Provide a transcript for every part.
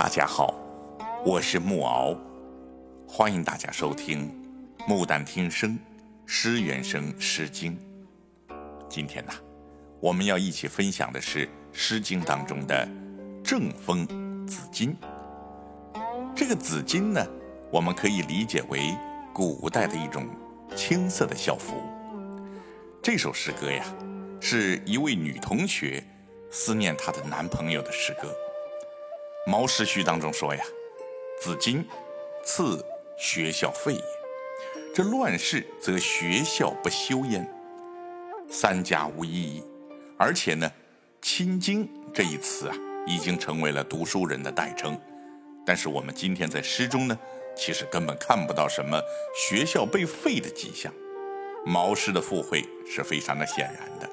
大家好，我是木敖，欢迎大家收听《木旦听声》诗原声《诗经》。今天呢，我们要一起分享的是《诗经》当中的正风紫金。这个紫金呢，我们可以理解为古代的一种青色的校服。这首诗歌呀，是一位女同学思念她的男朋友的诗歌。《毛诗序》当中说呀：“子今，赐学校废也。这乱世则学校不修焉。三家无意义。而且呢，亲经这一词啊，已经成为了读书人的代称。但是我们今天在诗中呢，其实根本看不到什么学校被废的迹象。毛诗的附会是非常的显然的。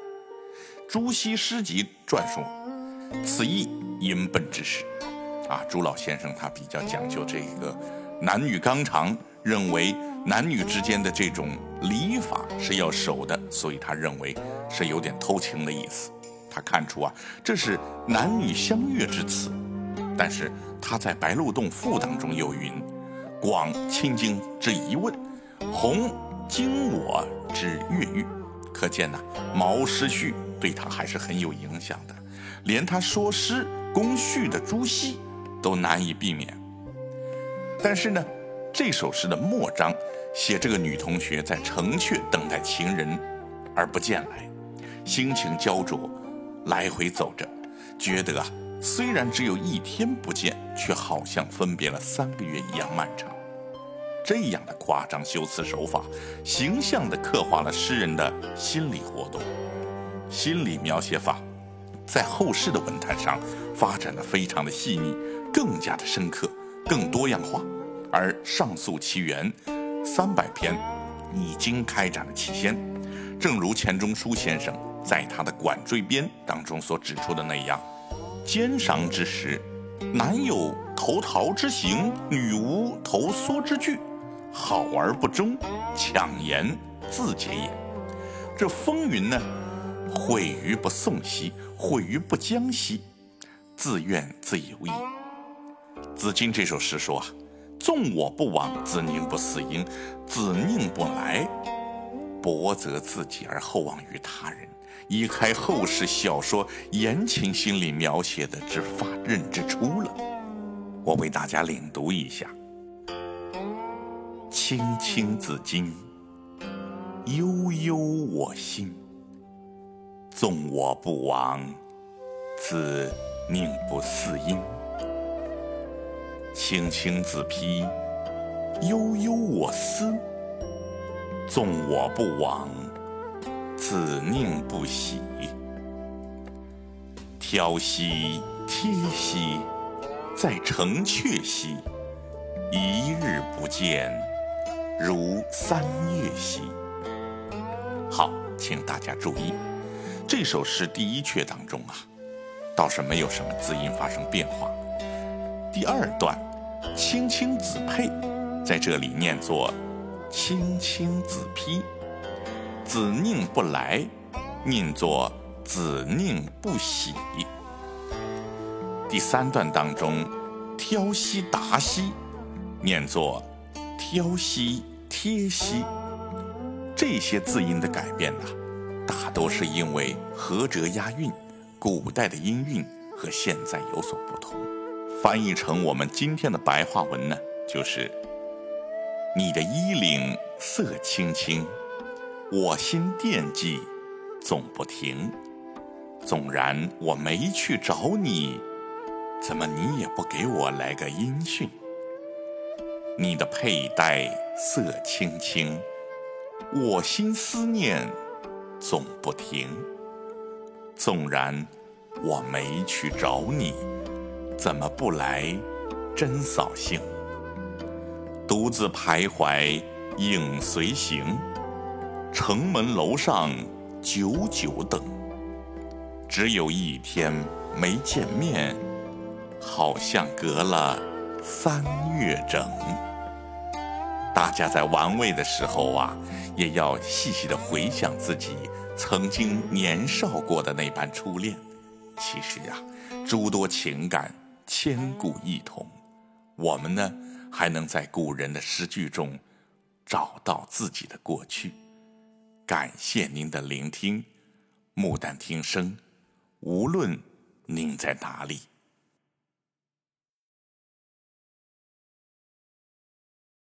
朱熹诗集撰说，此意因奔之始。”啊，朱老先生他比较讲究这个男女纲常，认为男女之间的这种礼法是要守的，所以他认为是有点偷情的意思。他看出啊，这是男女相悦之词。但是他在《白鹿洞赋》当中又云：“广亲经之疑问，弘经我之越狱。”可见呐，毛诗序对他还是很有影响的，连他说诗工序的朱熹。都难以避免。但是呢，这首诗的末章写这个女同学在城阙等待情人而不见来，心情焦灼，来回走着，觉得啊，虽然只有一天不见，却好像分别了三个月一样漫长。这样的夸张修辞手法，形象地刻画了诗人的心理活动、心理描写法，在后世的文坛上发展的非常的细腻。更加的深刻，更多样化，而上溯其源，三百篇已经开展了期先。正如钱钟书先生在他的《管锥编》当中所指出的那样：“奸商之时，男有投桃之行，女无投梭之句，好而不忠，抢言自结也。”这风云呢，毁于不送兮，毁于不将兮，自怨自尤矣。子金这首诗说啊：“纵我不往，子宁不嗣音；子宁不来，薄责自己而厚望于他人。”一开后世小说言情心理描写的之发轫之初了。我为大家领读一下：“青青子衿，悠悠我心。纵我不往，子宁不嗣音。”青青子披，悠悠我思。纵我不往，子宁不喜。挑兮贴兮，在城阙兮。一日不见，如三月兮。好，请大家注意，这首诗第一阙当中啊，倒是没有什么字音发生变化。第二段。青青子佩，在这里念作青青子披；子宁不来，念作子宁不喜。第三段当中，挑兮达兮，念作挑兮贴兮。这些字音的改变呢，大多是因为合辙押韵，古代的音韵和现在有所不同。翻译成我们今天的白话文呢，就是你的衣领色青青，我心惦记总不停。纵然我没去找你，怎么你也不给我来个音讯？你的佩戴色青青，我心思念总不停。纵然我没去找你。怎么不来？真扫兴。独自徘徊，影随形。城门楼上，久久等。只有一天没见面，好像隔了三月整。大家在玩味的时候啊，也要细细的回想自己曾经年少过的那般初恋。其实啊，诸多情感。千古一统。我们呢，还能在古人的诗句中找到自己的过去。感谢您的聆听，《木旦听声》，无论您在哪里。